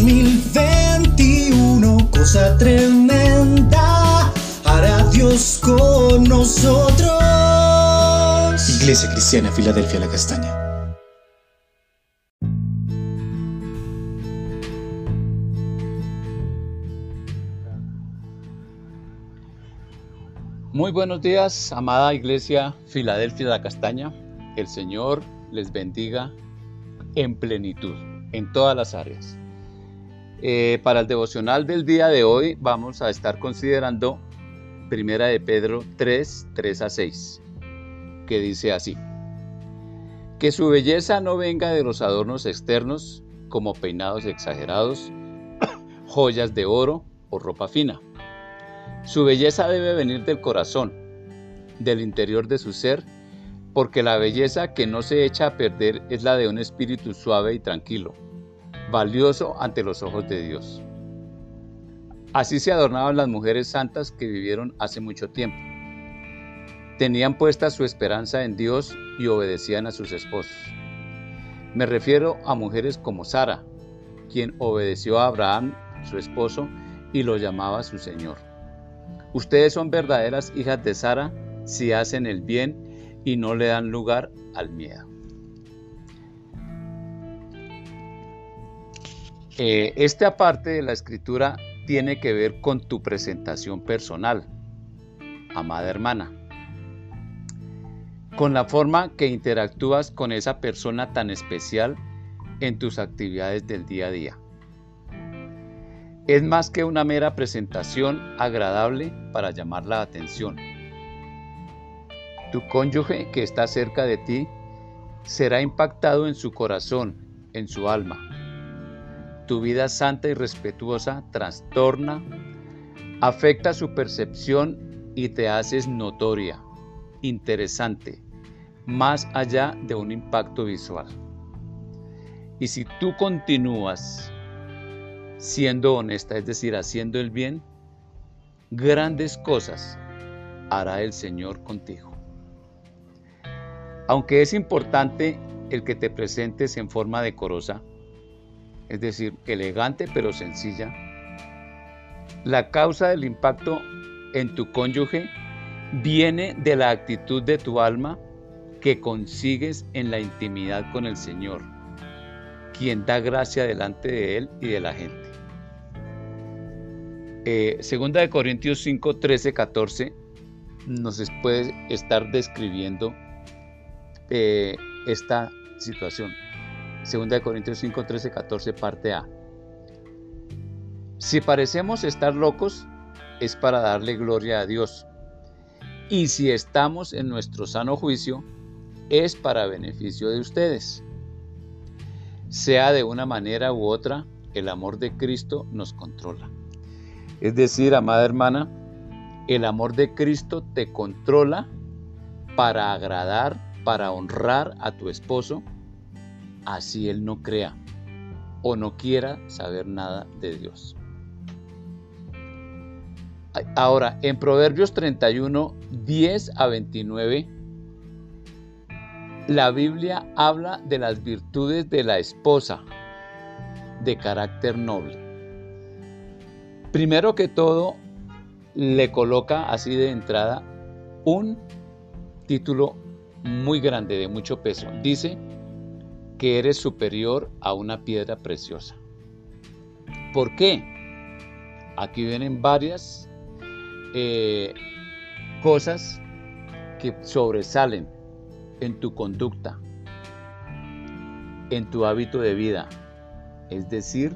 2021, cosa tremenda, hará Dios con nosotros. Iglesia Cristiana, Filadelfia, la Castaña. Muy buenos días, amada Iglesia Filadelfia la Castaña. El Señor les bendiga en plenitud, en todas las áreas. Eh, para el devocional del día de hoy vamos a estar considerando Primera de Pedro 3, 3 a 6, que dice así. Que su belleza no venga de los adornos externos como peinados exagerados, joyas de oro o ropa fina su belleza debe venir del corazón, del interior de su ser, porque la belleza que no se echa a perder es la de un espíritu suave y tranquilo, valioso ante los ojos de Dios. Así se adornaban las mujeres santas que vivieron hace mucho tiempo. Tenían puesta su esperanza en Dios y obedecían a sus esposos. Me refiero a mujeres como Sara, quien obedeció a Abraham, su esposo, y lo llamaba su Señor. Ustedes son verdaderas hijas de Sara si hacen el bien y no le dan lugar al miedo. Eh, esta parte de la escritura tiene que ver con tu presentación personal, amada hermana, con la forma que interactúas con esa persona tan especial en tus actividades del día a día es más que una mera presentación agradable para llamar la atención. Tu cónyuge que está cerca de ti será impactado en su corazón, en su alma. Tu vida santa y respetuosa trastorna, afecta su percepción y te haces notoria, interesante, más allá de un impacto visual. Y si tú continúas siendo honesta, es decir, haciendo el bien, grandes cosas hará el Señor contigo. Aunque es importante el que te presentes en forma decorosa, es decir, elegante pero sencilla, la causa del impacto en tu cónyuge viene de la actitud de tu alma que consigues en la intimidad con el Señor, quien da gracia delante de Él y de la gente. Eh, segunda de Corintios 5, 13, 14 nos puede estar describiendo eh, esta situación. Segunda de Corintios 5, 13, 14, parte A. Si parecemos estar locos, es para darle gloria a Dios. Y si estamos en nuestro sano juicio, es para beneficio de ustedes. Sea de una manera u otra, el amor de Cristo nos controla. Es decir, amada hermana, el amor de Cristo te controla para agradar, para honrar a tu esposo, así él no crea o no quiera saber nada de Dios. Ahora, en Proverbios 31, 10 a 29, la Biblia habla de las virtudes de la esposa de carácter noble. Primero que todo, le coloca así de entrada un título muy grande, de mucho peso. Dice que eres superior a una piedra preciosa. ¿Por qué? Aquí vienen varias eh, cosas que sobresalen en tu conducta, en tu hábito de vida, es decir,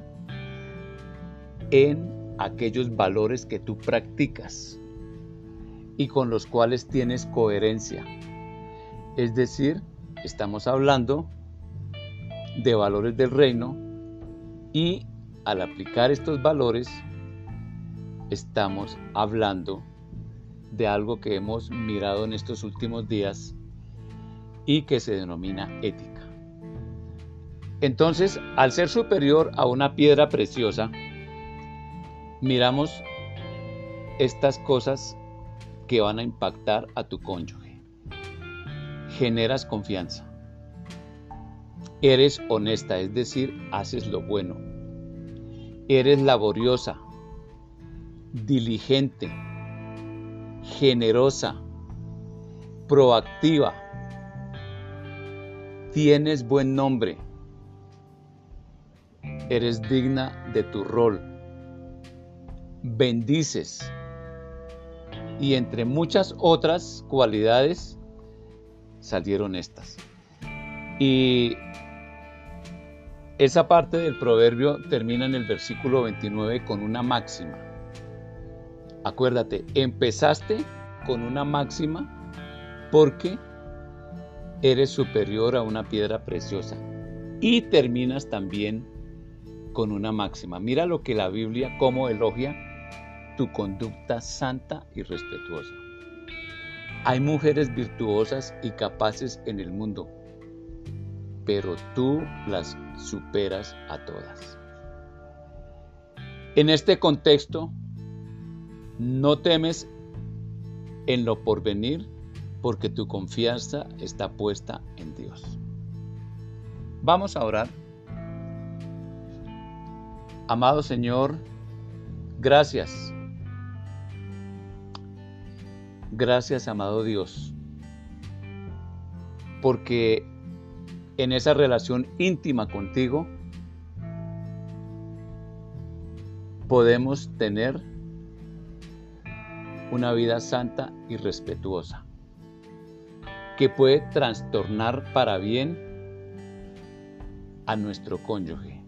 en aquellos valores que tú practicas y con los cuales tienes coherencia. Es decir, estamos hablando de valores del reino y al aplicar estos valores estamos hablando de algo que hemos mirado en estos últimos días y que se denomina ética. Entonces, al ser superior a una piedra preciosa, miramos estas cosas que van a impactar a tu cónyuge. Generas confianza. Eres honesta, es decir, haces lo bueno. Eres laboriosa, diligente, generosa, proactiva. Tienes buen nombre. Eres digna de tu rol. Bendices. Y entre muchas otras cualidades salieron estas. Y esa parte del proverbio termina en el versículo 29 con una máxima. Acuérdate, empezaste con una máxima porque eres superior a una piedra preciosa. Y terminas también con una máxima. Mira lo que la Biblia como elogia tu conducta santa y respetuosa. Hay mujeres virtuosas y capaces en el mundo, pero tú las superas a todas. En este contexto, no temes en lo porvenir porque tu confianza está puesta en Dios. Vamos a orar. Amado Señor, gracias. Gracias, amado Dios, porque en esa relación íntima contigo podemos tener una vida santa y respetuosa, que puede trastornar para bien a nuestro cónyuge.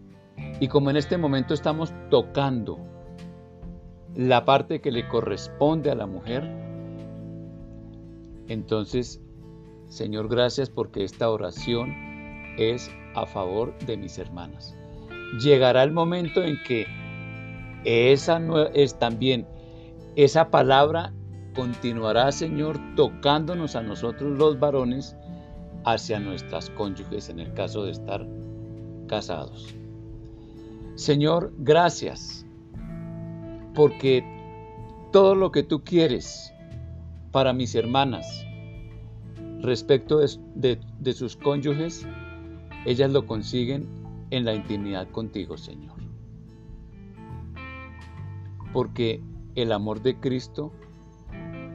Y como en este momento estamos tocando la parte que le corresponde a la mujer, entonces, Señor, gracias porque esta oración es a favor de mis hermanas. Llegará el momento en que esa es también esa palabra continuará, Señor, tocándonos a nosotros los varones hacia nuestras cónyuges en el caso de estar casados. Señor, gracias, porque todo lo que tú quieres para mis hermanas respecto de, de sus cónyuges, ellas lo consiguen en la intimidad contigo, Señor. Porque el amor de Cristo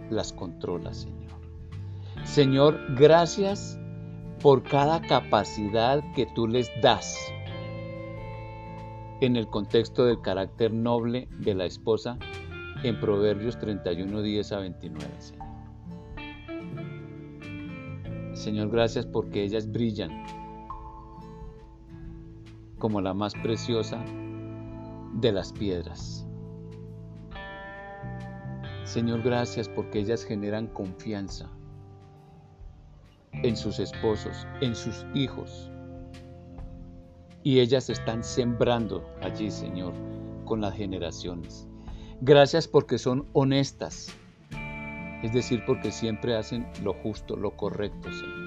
las controla, Señor. Señor, gracias por cada capacidad que tú les das en el contexto del carácter noble de la esposa en Proverbios 31, 10 a 29, Señor. Señor, gracias porque ellas brillan como la más preciosa de las piedras. Señor, gracias porque ellas generan confianza en sus esposos, en sus hijos. Y ellas están sembrando allí, Señor, con las generaciones. Gracias porque son honestas, es decir, porque siempre hacen lo justo, lo correcto, Señor.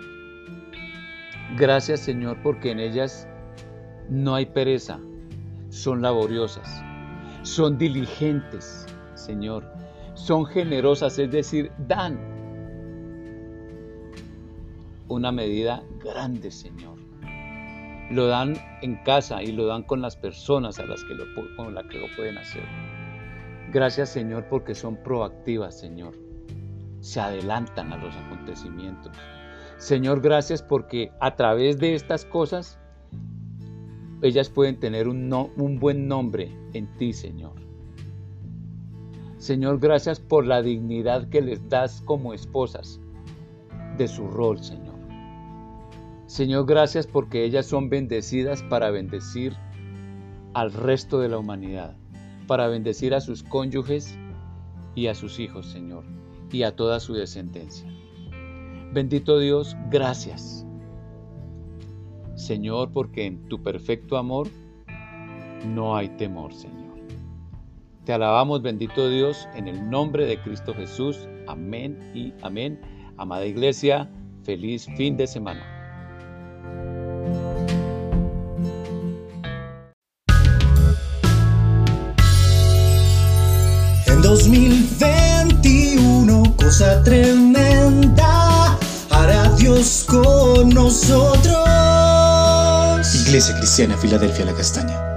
Gracias, Señor, porque en ellas no hay pereza, son laboriosas, son diligentes, Señor, son generosas, es decir, dan una medida grande, Señor. Lo dan en casa y lo dan con las personas a las que lo, con las que lo pueden hacer. Gracias, Señor, porque son proactivas, Señor. Se adelantan a los acontecimientos. Señor, gracias porque a través de estas cosas ellas pueden tener un, un buen nombre en ti, Señor. Señor, gracias por la dignidad que les das como esposas de su rol, Señor. Señor, gracias porque ellas son bendecidas para bendecir al resto de la humanidad, para bendecir a sus cónyuges y a sus hijos, Señor, y a toda su descendencia. Bendito Dios, gracias. Señor, porque en tu perfecto amor no hay temor, Señor. Te alabamos, bendito Dios, en el nombre de Cristo Jesús. Amén y amén. Amada iglesia, feliz fin de semana. En 2021, cosa tremenda, hará Dios con nosotros. Iglesia Cristiana Filadelfia La Castaña.